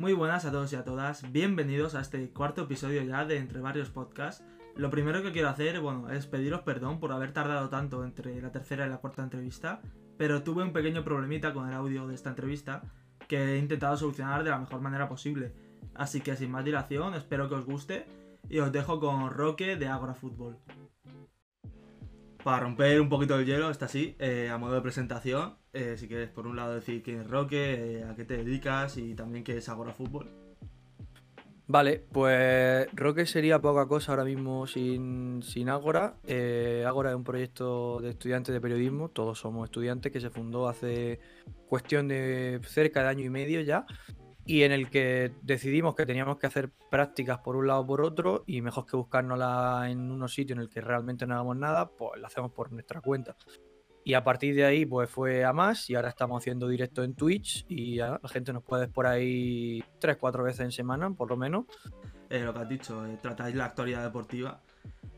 Muy buenas a todos y a todas, bienvenidos a este cuarto episodio ya de Entre Varios Podcasts. Lo primero que quiero hacer, bueno, es pediros perdón por haber tardado tanto entre la tercera y la cuarta entrevista, pero tuve un pequeño problemita con el audio de esta entrevista que he intentado solucionar de la mejor manera posible. Así que sin más dilación, espero que os guste y os dejo con Roque de Agora Fútbol. Para romper un poquito el hielo, está así, eh, a modo de presentación, eh, si quieres por un lado decir quién es Roque, eh, a qué te dedicas y también qué es Agora Fútbol. Vale, pues Roque sería poca cosa ahora mismo sin, sin Ágora. Ágora es un proyecto de estudiantes de periodismo, todos somos estudiantes, que se fundó hace cuestión de cerca de año y medio ya y en el que decidimos que teníamos que hacer prácticas por un lado o por otro y mejor que buscárnosla en unos sitios en el que realmente no hagamos nada, pues la hacemos por nuestra cuenta. Y a partir de ahí, pues fue a más y ahora estamos haciendo directo en Twitch y ya, la gente nos puede ver por ahí tres, cuatro veces en semana, por lo menos. Eh, lo que has dicho, eh, tratáis la actualidad deportiva.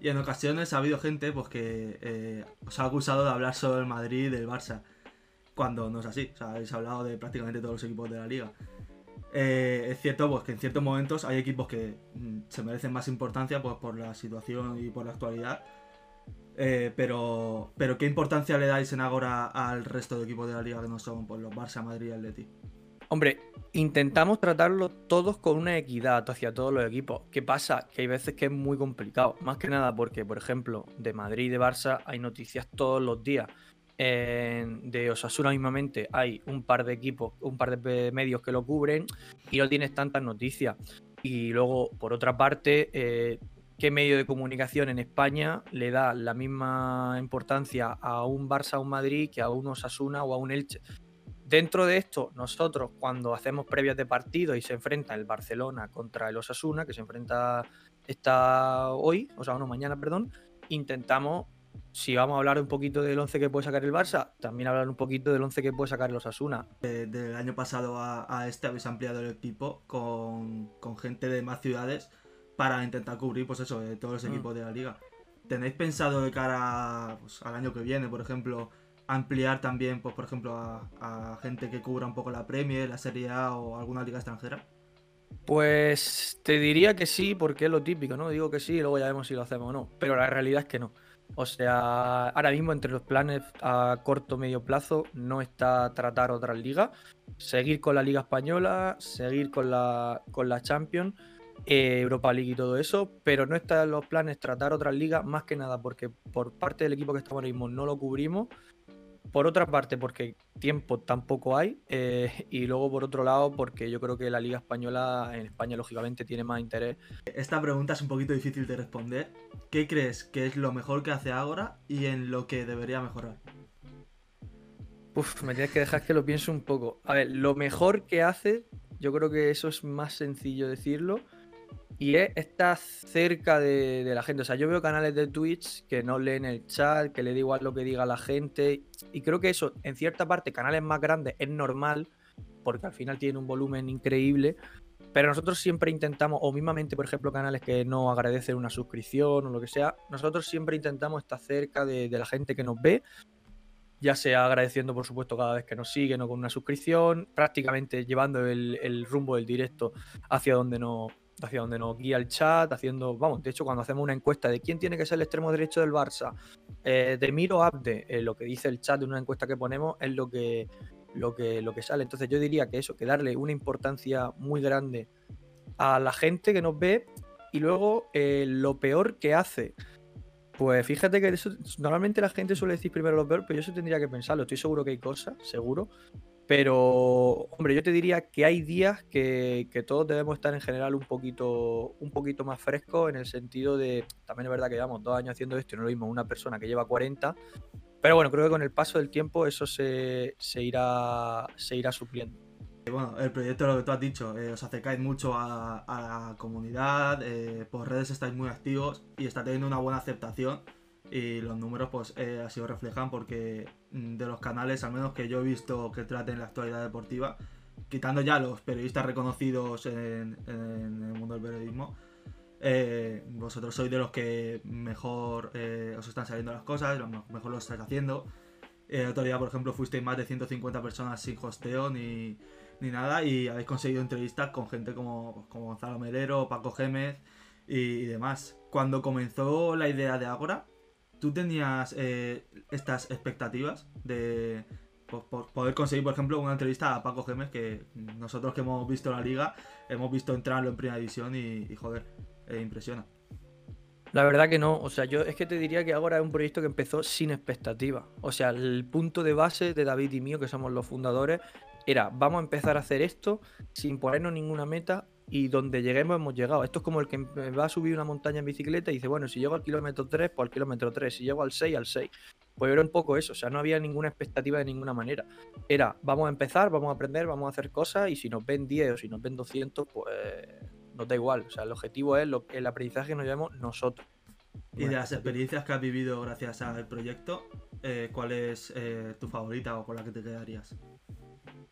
Y en ocasiones ha habido gente pues, que eh, os ha acusado de hablar solo del Madrid y del Barça, cuando no es así. O sea, habéis hablado de prácticamente todos los equipos de la liga. Eh, es cierto pues, que en ciertos momentos hay equipos que mm, se merecen más importancia pues, por la situación y por la actualidad. Eh, pero, pero ¿qué importancia le dais en Agora al resto de equipos de la liga que no son pues, los Barça, Madrid y Atleti? Hombre, intentamos tratarlo todos con una equidad hacia todos los equipos. ¿Qué pasa? Que hay veces que es muy complicado. Más que nada porque, por ejemplo, de Madrid y de Barça hay noticias todos los días de Osasuna mismamente hay un par de equipos, un par de medios que lo cubren y no tienes tantas noticias. Y luego, por otra parte, eh, ¿qué medio de comunicación en España le da la misma importancia a un Barça, a un Madrid, que a un Osasuna o a un Elche? Dentro de esto, nosotros cuando hacemos previas de partido y se enfrenta el Barcelona contra el Osasuna, que se enfrenta esta hoy, o sea, no, mañana, perdón, intentamos si vamos a hablar un poquito del 11 que puede sacar el Barça, también hablar un poquito del 11 que puede sacar los Asuna. del año pasado a, este habéis ampliado el equipo con, gente de más ciudades para intentar cubrir pues eso, de todos los mm. equipos de la liga. ¿Tenéis pensado de cara pues, al año que viene, por ejemplo, ampliar también, pues, por ejemplo, a, gente que cubra un poco la Premier, la Serie A o alguna liga extranjera? Pues te diría que sí, porque es lo típico, ¿no? Digo que sí y luego ya vemos si lo hacemos o no. Pero la realidad es que no. O sea, ahora mismo entre los planes a corto medio plazo no está tratar otras ligas, seguir con la Liga Española, seguir con la, con la Champions, eh, Europa League y todo eso, pero no está en los planes tratar otras ligas más que nada porque por parte del equipo que estamos ahora mismo no lo cubrimos por otra parte, porque tiempo tampoco hay. Eh, y luego, por otro lado, porque yo creo que la Liga Española en España, lógicamente, tiene más interés. Esta pregunta es un poquito difícil de responder. ¿Qué crees que es lo mejor que hace ahora y en lo que debería mejorar? Uf, me tienes que dejar que lo piense un poco. A ver, lo mejor que hace, yo creo que eso es más sencillo decirlo y es estar cerca de, la gente. O sea, yo veo canales de Twitch que no leen el chat, que le da igual lo que diga la gente. Y creo que eso, en cierta parte, canales más grandes es normal, porque al final tienen un volumen increíble. Pero nosotros siempre intentamos, o mismamente, por ejemplo, canales que no agradecen una suscripción o lo que sea, nosotros siempre intentamos estar cerca de, la gente que nos ve, ya sea agradeciendo, por supuesto, cada vez que nos siguen o con una suscripción, prácticamente llevando el, el rumbo del directo hacia donde nos hacia donde nos guía el chat, haciendo, vamos, de hecho cuando hacemos una encuesta de quién tiene que ser el extremo derecho del Barça, eh, de Miro Abde, eh, lo que dice el chat de una encuesta que ponemos es lo que, lo, que, lo que sale. Entonces yo diría que eso, que darle una importancia muy grande a la gente que nos ve y luego eh, lo peor que hace. Pues fíjate que eso, normalmente la gente suele decir primero lo peor, pero yo eso tendría que pensarlo. Estoy seguro que hay cosas, seguro, pero, hombre, yo te diría que hay días que, todos debemos estar en general un poquito, un poquito más frescos en el sentido de, también es verdad que llevamos dos años haciendo esto y no lo mismo una persona que lleva 40, pero bueno, creo que con el paso del tiempo eso se, irá, se irá supliendo. Bueno, el proyecto, lo que tú has dicho, eh, os acercáis mucho a, la comunidad, eh, por redes estáis muy activos y está teniendo una buena aceptación y los números pues eh, así lo reflejan porque de los canales, al menos que yo he visto que traten la actualidad deportiva, quitando ya los periodistas reconocidos en, el mundo del periodismo, eh, vosotros sois de los que mejor eh, os están saliendo las cosas, mejor lo estáis haciendo. El otro día, por ejemplo, fuisteis más de 150 personas sin hosteo ni, ni nada y habéis conseguido entrevistas con gente como, como Gonzalo Melero, Paco Gémez y, demás. Cuando comenzó la idea de Agora, ¿tú tenías eh, estas expectativas de poder conseguir, por ejemplo, una entrevista a Paco Gémez que nosotros que hemos visto la liga, hemos visto entrarlo en primera división y, joder, eh, impresiona. La verdad que no, o sea, yo es que te diría que ahora es un proyecto que empezó sin expectativa. O sea, el punto de base de David y mío, que somos los fundadores, era vamos a empezar a hacer esto sin ponernos ninguna meta y donde lleguemos hemos llegado. Esto es como el que va a subir una montaña en bicicleta y dice, bueno, si llego al kilómetro 3, pues al kilómetro 3, si llego al 6, al 6. Pues era un poco eso, o sea, no había ninguna expectativa de ninguna manera. Era, vamos a empezar, vamos a aprender, vamos a hacer cosas y si nos ven 10 o si nos ven 200, pues nos da igual. O sea, el objetivo es el aprendizaje que nos llevamos nosotros. Y de las experiencias que has vivido gracias al proyecto, eh, ¿cuál es eh, tu favorita o con la que te quedarías?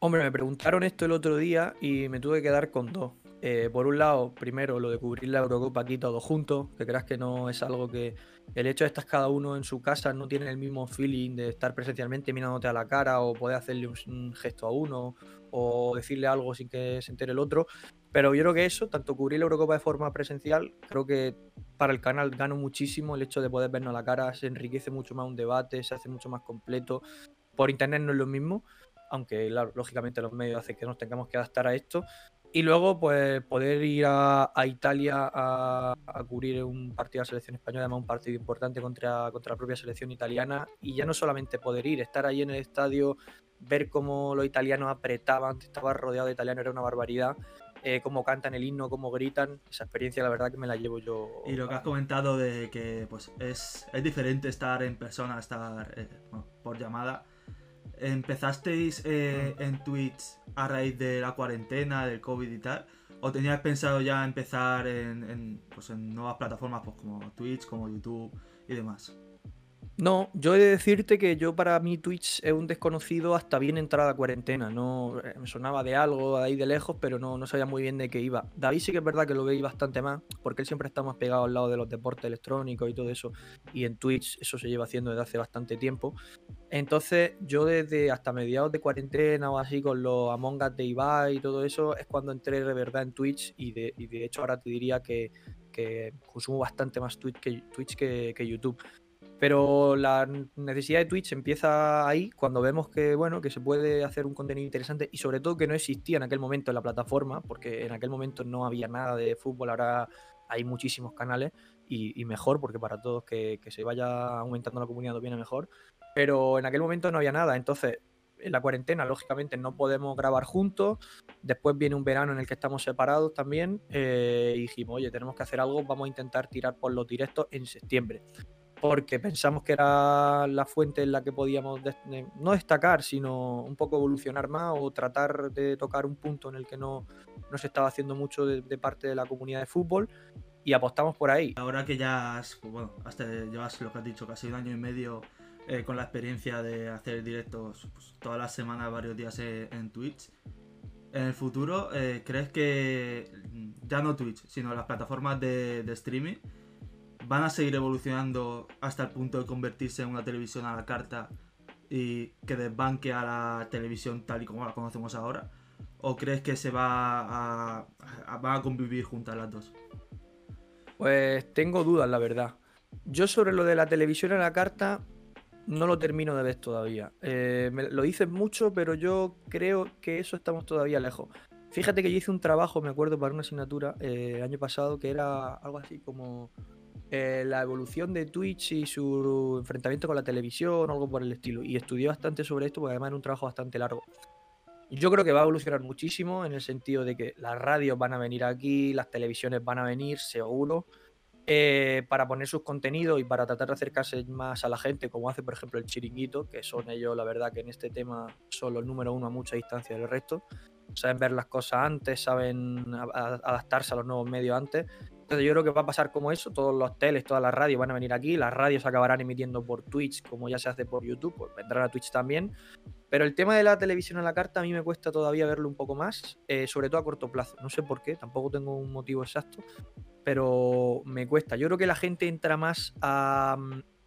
Hombre, me preguntaron esto el otro día y me tuve que quedar con dos. Eh, por un lado, primero lo de cubrir la Eurocopa aquí todos juntos, que creas que no es algo que el hecho de estar cada uno en su casa no tiene el mismo feeling de estar presencialmente mirándote a la cara o poder hacerle un, gesto a uno o decirle algo sin que se entere el otro. Pero yo creo que eso, tanto cubrir la Eurocopa de forma presencial, creo que para el canal gano muchísimo el hecho de poder vernos a la cara, se enriquece mucho más un debate, se hace mucho más completo. Por internet no es lo mismo, aunque lógicamente los medios hacen que nos tengamos que adaptar a esto. Y luego, pues, poder ir a, Italia a, cubrir un partido de la selección española, además un partido importante contra, contra la propia selección italiana. Y ya no solamente poder ir, estar ahí en el estadio, ver cómo los italianos apretaban, estaba rodeado de italianos, era una barbaridad. Eh, cómo cantan el himno, cómo gritan, esa experiencia la verdad que me la llevo yo. Y lo que has comentado de que pues es, es diferente estar en persona, estar eh, por llamada ¿Empezasteis eh, mm. en Twitch a raíz de la cuarentena, del COVID y tal? ¿O tenías pensado ya empezar en, pues en nuevas plataformas pues como Twitch, como YouTube y demás? No, yo he de decirte que yo para mí Twitch es un desconocido hasta bien entrada cuarentena. No eh, me sonaba de algo ahí de lejos, pero no, no sabía muy bien de qué iba. David sí que es verdad que lo veis bastante más, porque él siempre está más pegado al lado de los deportes electrónicos y todo eso. Y en Twitch eso se lleva haciendo desde hace bastante tiempo. Entonces, yo desde hasta mediados de cuarentena o así, con los Among Us de Ibai y todo eso, es cuando entré de verdad en Twitch. Y de, de hecho, ahora te diría que, consumo bastante más Twitch que, Twitch que YouTube. Pero la necesidad de Twitch empieza ahí cuando vemos que, bueno, que se puede hacer un contenido interesante y sobre todo que no existía en aquel momento en la plataforma, porque en aquel momento no había nada de fútbol, ahora hay muchísimos canales y, mejor, porque para todos que, se vaya aumentando la comunidad viene mejor. Pero en aquel momento no había nada, entonces en la cuarentena, lógicamente, no podemos grabar juntos. Después viene un verano en el que estamos separados también. Eh, y dijimos, oye, tenemos que hacer algo, vamos a intentar tirar por los directos en septiembre porque pensamos que era la fuente en la que podíamos no destacar, sino un poco evolucionar más o tratar de tocar un punto en el que no, no se estaba haciendo mucho de, parte de la comunidad de fútbol y apostamos por ahí. Ahora que ya has, pues bueno, hasta llevas lo que has dicho, casi un año y medio eh, con la experiencia de hacer directos pues, todas las semanas, varios días eh, en Twitch. En el futuro, eh, ¿crees que ya no Twitch, sino las plataformas de, de streaming van a seguir evolucionando hasta el punto de convertirse en una televisión a la carta y que desbanque a la televisión tal y como la conocemos ahora? ¿O crees que se va a, a convivir juntas las dos? Pues tengo dudas, la verdad. Yo sobre lo de la televisión a la carta no lo termino de ver todavía. Eh, lo dices mucho, pero yo creo que eso estamos todavía lejos. Fíjate que yo hice un trabajo, me acuerdo, para una asignatura eh, el año pasado que era algo así como eh, la evolución de Twitch y su enfrentamiento con la televisión o algo por el estilo. Y estudié bastante sobre esto porque además era un trabajo bastante largo. Yo creo que va a evolucionar muchísimo en el sentido de que las radios van a venir aquí, las televisiones van a venir, seguro, eh, para poner sus contenidos y para tratar de acercarse más a la gente, como hace por ejemplo el chiringuito, que son ellos, la verdad, que en este tema son los número uno a mucha distancia del resto. Saben ver las cosas antes, saben adaptarse a los nuevos medios antes entonces yo creo que va a pasar como eso, todos los teles, todas las radios van a venir aquí, las radios acabarán emitiendo por Twitch como ya se hace por YouTube, pues vendrán a Twitch también. Pero el tema de la televisión a la carta a mí me cuesta todavía verlo un poco más, eh, sobre todo a corto plazo. No sé por qué, tampoco tengo un motivo exacto, pero me cuesta. Yo creo que la gente entra más a,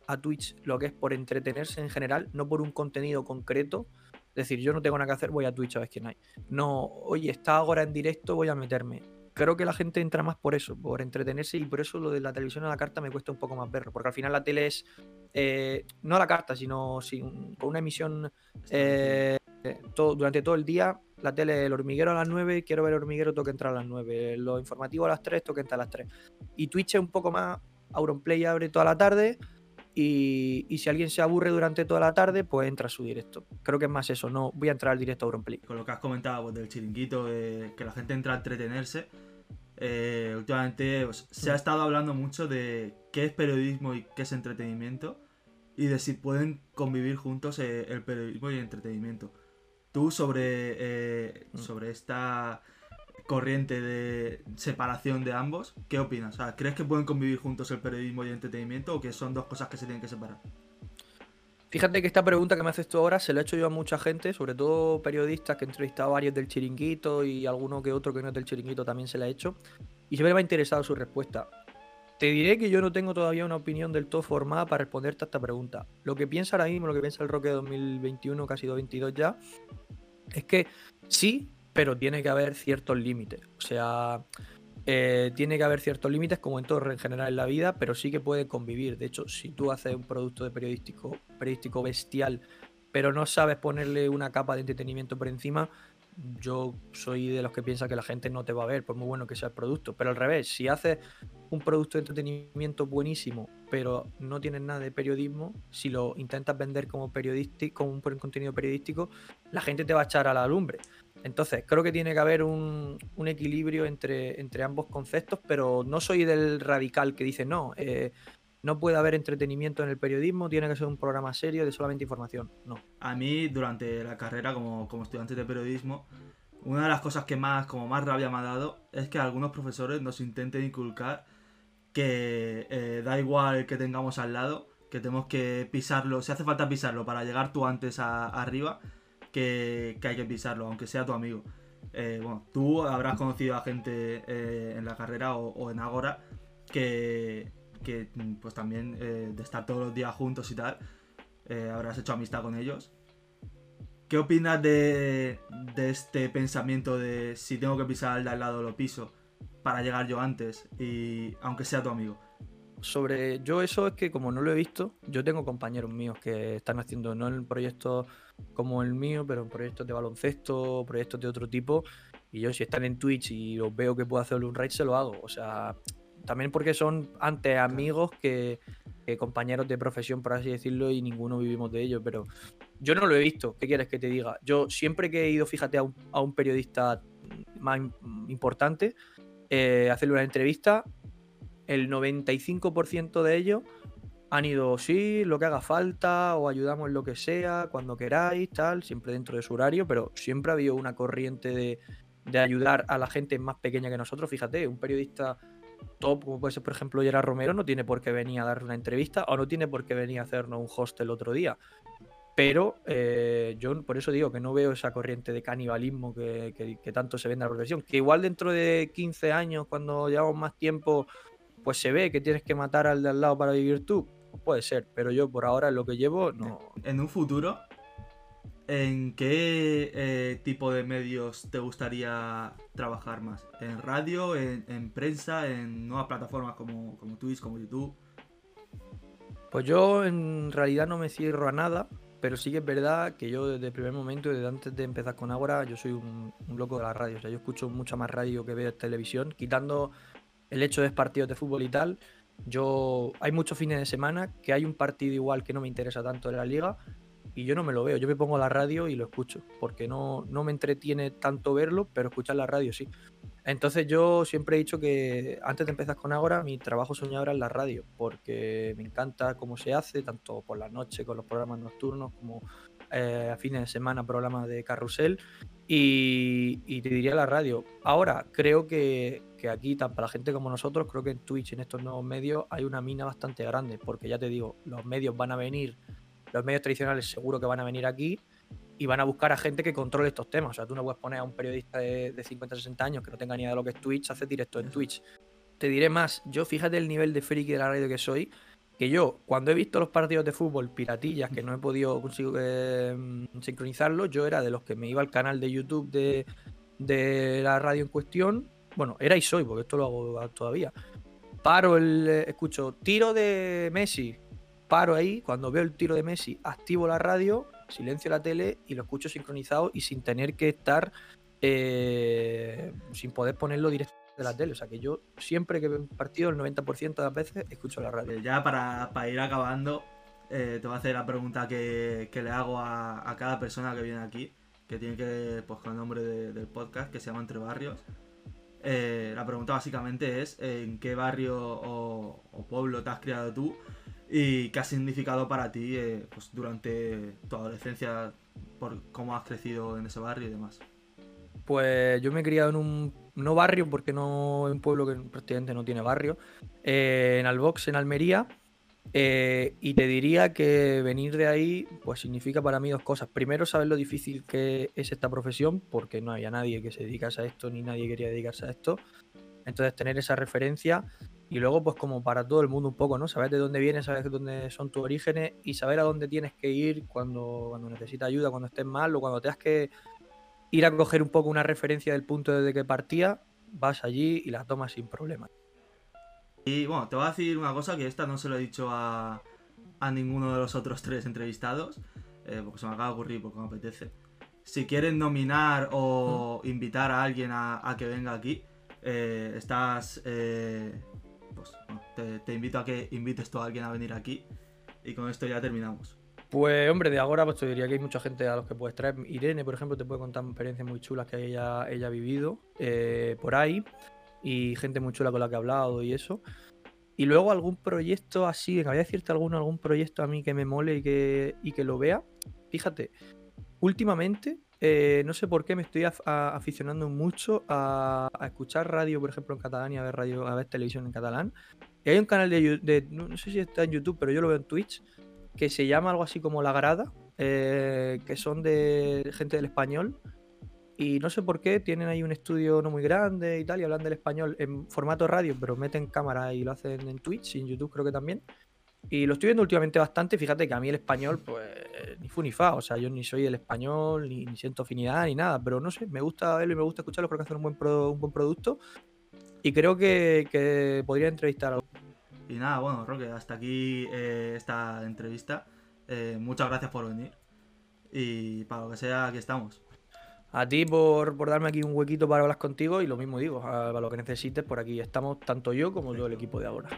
a Twitch lo que es por entretenerse en general, no por un contenido concreto Es decir, yo no tengo nada que hacer, voy a Twitch a ver quién hay. No, oye, está ahora en directo, voy a meterme. Creo que la gente entra más por eso, por entretenerse y por eso lo de la televisión a la carta me cuesta un poco más verlo, porque al final la tele es, eh, no a la carta, sino sin, con una emisión eh, todo, durante todo el día. La tele, el hormiguero a las 9, quiero ver el hormiguero, tengo que entrar a las 9. Lo informativo a las 3, tengo que entrar a las 3. Y Twitch es un poco más, Auronplay abre toda la tarde, y, y, si alguien se aburre durante toda la tarde, pues entra a su directo. Creo que es más eso, no voy a entrar al directo a Auronplay. Con lo que has comentado pues, del chiringuito, eh, que la gente entra a entretenerse, eh, últimamente pues, se ha estado hablando mucho de qué es periodismo y qué es entretenimiento, y de si pueden convivir juntos eh, el periodismo y el entretenimiento. Tú sobre, Mm. sobre esta corriente de separación de ambos, ¿qué opinas? O sea, ¿Crees que pueden convivir juntos el periodismo y el entretenimiento o que son dos cosas que se tienen que separar? Fíjate que esta pregunta que me haces tú ahora se la he hecho yo a mucha gente, sobre todo periodistas que he entrevistado a varios del chiringuito y alguno que otro que no es del chiringuito también se la he hecho. Y siempre me ha interesado su respuesta. Te diré que yo no tengo todavía una opinión del todo formada para responderte a esta pregunta. Lo que piensa ahora mismo, lo que piensa el Roque 2021, casi 2022 ya, es que sí, pero tiene que haber ciertos límites. O sea, eh, tiene que haber ciertos límites, como en todo en general en la vida, pero sí que puede convivir. De hecho, si tú haces un producto de periodístico, periodístico bestial, pero no sabes ponerle una capa de entretenimiento por encima, yo soy de los que piensa que la gente no te va a ver, por muy bueno que sea el producto. Pero al revés, si haces un producto de entretenimiento buenísimo, pero no tienes nada de periodismo, si lo intentas vender como periodístico, como un contenido periodístico, la gente te va a echar a la lumbre. Entonces, creo que tiene que haber un, equilibrio entre, ambos conceptos, pero no soy del radical que dice no, eh, no puede haber entretenimiento en el periodismo, tiene que ser un programa serio de solamente información. No. A mí, durante la carrera como, como estudiante de periodismo, una de las cosas que más, como más rabia me ha dado es que algunos profesores nos intenten inculcar que eh, da igual que tengamos al lado, que tenemos que pisarlo, si hace falta pisarlo para llegar tú antes a, arriba, que, que, hay que pisarlo, aunque sea tu amigo. Eh, bueno, tú habrás conocido a gente eh, en la carrera o, en Agora que, que, pues también eh, de estar todos los días juntos y tal, habrás hecho amistad con ellos. ¿Qué opinas de, de, este pensamiento de si tengo que pisar al de al lado lo piso para llegar yo antes y aunque sea tu amigo? Sobre yo eso es que como no lo he visto, yo tengo compañeros míos que están haciendo no en proyectos como el mío, pero en proyectos de baloncesto, proyectos de otro tipo, y yo si están en Twitch y los veo que puedo hacerle un raid se lo hago, o sea, también porque son antes amigos que, que, compañeros de profesión, por así decirlo, y ninguno vivimos de ello. Pero yo no lo he visto. ¿Qué quieres que te diga? Yo siempre que he ido, fíjate, a un, a un periodista más importante, eh, hacerle una entrevista, el 95% de ellos han ido, sí, lo que haga falta, o ayudamos lo que sea, cuando queráis, tal, siempre dentro de su horario, pero siempre ha habido una corriente de, de ayudar a la gente más pequeña que nosotros. Fíjate, un periodista top, como puede ser, por ejemplo, Gerard Romero, no tiene por qué venir a dar una entrevista o no tiene por qué venir a hacernos un host el otro día. Pero eh, yo por eso digo que no veo esa corriente de canibalismo que, que, que, tanto se ve en la profesión. Que igual dentro de 15 años, cuando llevamos más tiempo, pues se ve que tienes que matar al de al lado para vivir tú. Puede ser, pero yo por ahora lo que llevo no. En un futuro, ¿En qué eh, tipo de medios te gustaría trabajar más? ¿En radio, en, en prensa, en nuevas plataformas como, como, Twitch, como YouTube? Pues yo en realidad no me cierro a nada, pero sí que es verdad que yo desde el primer momento, desde antes de empezar con Ágora, yo soy un, un, loco de la radio. O sea, yo escucho mucha más radio que veo televisión, quitando el hecho de partidos de fútbol y tal. Yo hay muchos fines de semana que hay un partido igual que no me interesa tanto de la liga y yo no me lo veo, yo me pongo la radio y lo escucho, porque no, no me entretiene tanto verlo, pero escuchar la radio sí. Entonces yo siempre he dicho que antes de empezar con Agora, mi trabajo soñado era en la radio, porque me encanta cómo se hace, tanto por la noche con los programas nocturnos como eh, a fines de semana programas de carrusel, y, y, te diría la radio. Ahora, creo que, que aquí, tanto para la gente como nosotros, creo que en Twitch, en estos nuevos medios, hay una mina bastante grande, porque ya te digo, los medios van a venir los medios tradicionales seguro que van a venir aquí y van a buscar a gente que controle estos temas. O sea, tú no puedes poner a un periodista de, de 50, 60 años que no tenga ni idea de lo que es Twitch, hace directo en Twitch. Te diré más, yo fíjate el nivel de friki de la radio que soy, que yo, cuando he visto los partidos de fútbol piratillas, que no he podido eh, sincronizarlos, yo era de los que me iba al canal de YouTube de, de la radio en cuestión. Bueno, era y soy, porque esto lo hago todavía. Paro el. eh, escucho tiro de Messi. Paro ahí. Cuando veo el tiro de Messi, activo la radio, silencio la tele y lo escucho sincronizado y sin tener que estar. eh, sin poder ponerlo directo de la tele. O sea que yo siempre que veo un partido, el 90% de las veces, escucho la radio. Eh, Ya para, para ir acabando, eh, te voy a hacer la pregunta que, que le hago a, a cada persona que viene aquí, que tiene que pues, con el nombre de- del podcast, que se llama Entre Barrios. Eh, la pregunta básicamente es en qué barrio o, o pueblo te has criado tú y qué ha significado para ti eh, pues, durante tu adolescencia, por cómo has crecido en ese barrio y demás. Pues yo me he criado en un no barrio, porque no en un pueblo que prácticamente no tiene barrio, eh, en Albox, en Almería. eh, y te diría que venir de ahí, pues significa para mí dos cosas. Primero, saber lo difícil que es esta profesión, porque no había nadie que se dedicase a esto, ni nadie quería dedicarse a esto. Entonces, tener esa referencia. Y luego, pues como para todo el mundo un poco, ¿no? Saber de dónde vienes, saber dónde son tus orígenes y saber a dónde tienes que ir cuando, cuando necesitas ayuda, cuando estés mal o cuando tengas que ir a coger un poco una referencia del punto desde que partía, vas allí y la tomas sin problema. Y bueno, te voy a decir una cosa que esta no se lo he dicho a, a ninguno de los otros tres entrevistados, eh, porque se me acaba de ocurrir porque me apetece. Si quieren nominar o invitar a alguien a, a que venga aquí, eh, estás. eh, pues bueno, te, te invito a que invites tú a alguien a venir aquí. Y con esto ya terminamos. Pues hombre, de ahora pues te diría que hay mucha gente a los que puedes traer. Irene, por ejemplo, te puede contar experiencias muy chulas que ella, ella ha vivido eh, por ahí. Y gente muy chula con la que ha hablado y eso. Y luego algún proyecto así, que había decirte alguno, algún proyecto a mí que me mole y que, y que lo vea. Fíjate, últimamente, eh, no sé por qué me estoy af- a- aficionando mucho a, a escuchar radio, por ejemplo, en catalán y a ver radio, a ver televisión en catalán. Y hay un canal de, no sé si está en YouTube, pero yo lo veo en Twitch, que se llama algo así como La Grada, eh, que son de gente del español. Y no sé por qué, tienen ahí un estudio no muy grande y tal, y hablan del español en formato radio, pero meten cámara y lo hacen en Twitch y en YouTube creo que también. Y lo estoy viendo últimamente bastante. Fíjate que a mí el español, pues, ni fu ni fa. O sea, yo ni soy del español, ni, ni siento afinidad, ni nada. Pero no sé, me gusta verlo y me gusta escucharlo. Creo que hacen un buen, pro- un buen producto. Y creo que, que podría entrevistar a nada, bueno, Roque, hasta aquí eh, esta entrevista. Eh, muchas gracias por venir. Y para lo que sea, aquí estamos. A ti por, por darme aquí un huequito para hablar contigo y lo mismo digo, a, a lo que necesites, por aquí estamos tanto yo como todo el equipo de ahora.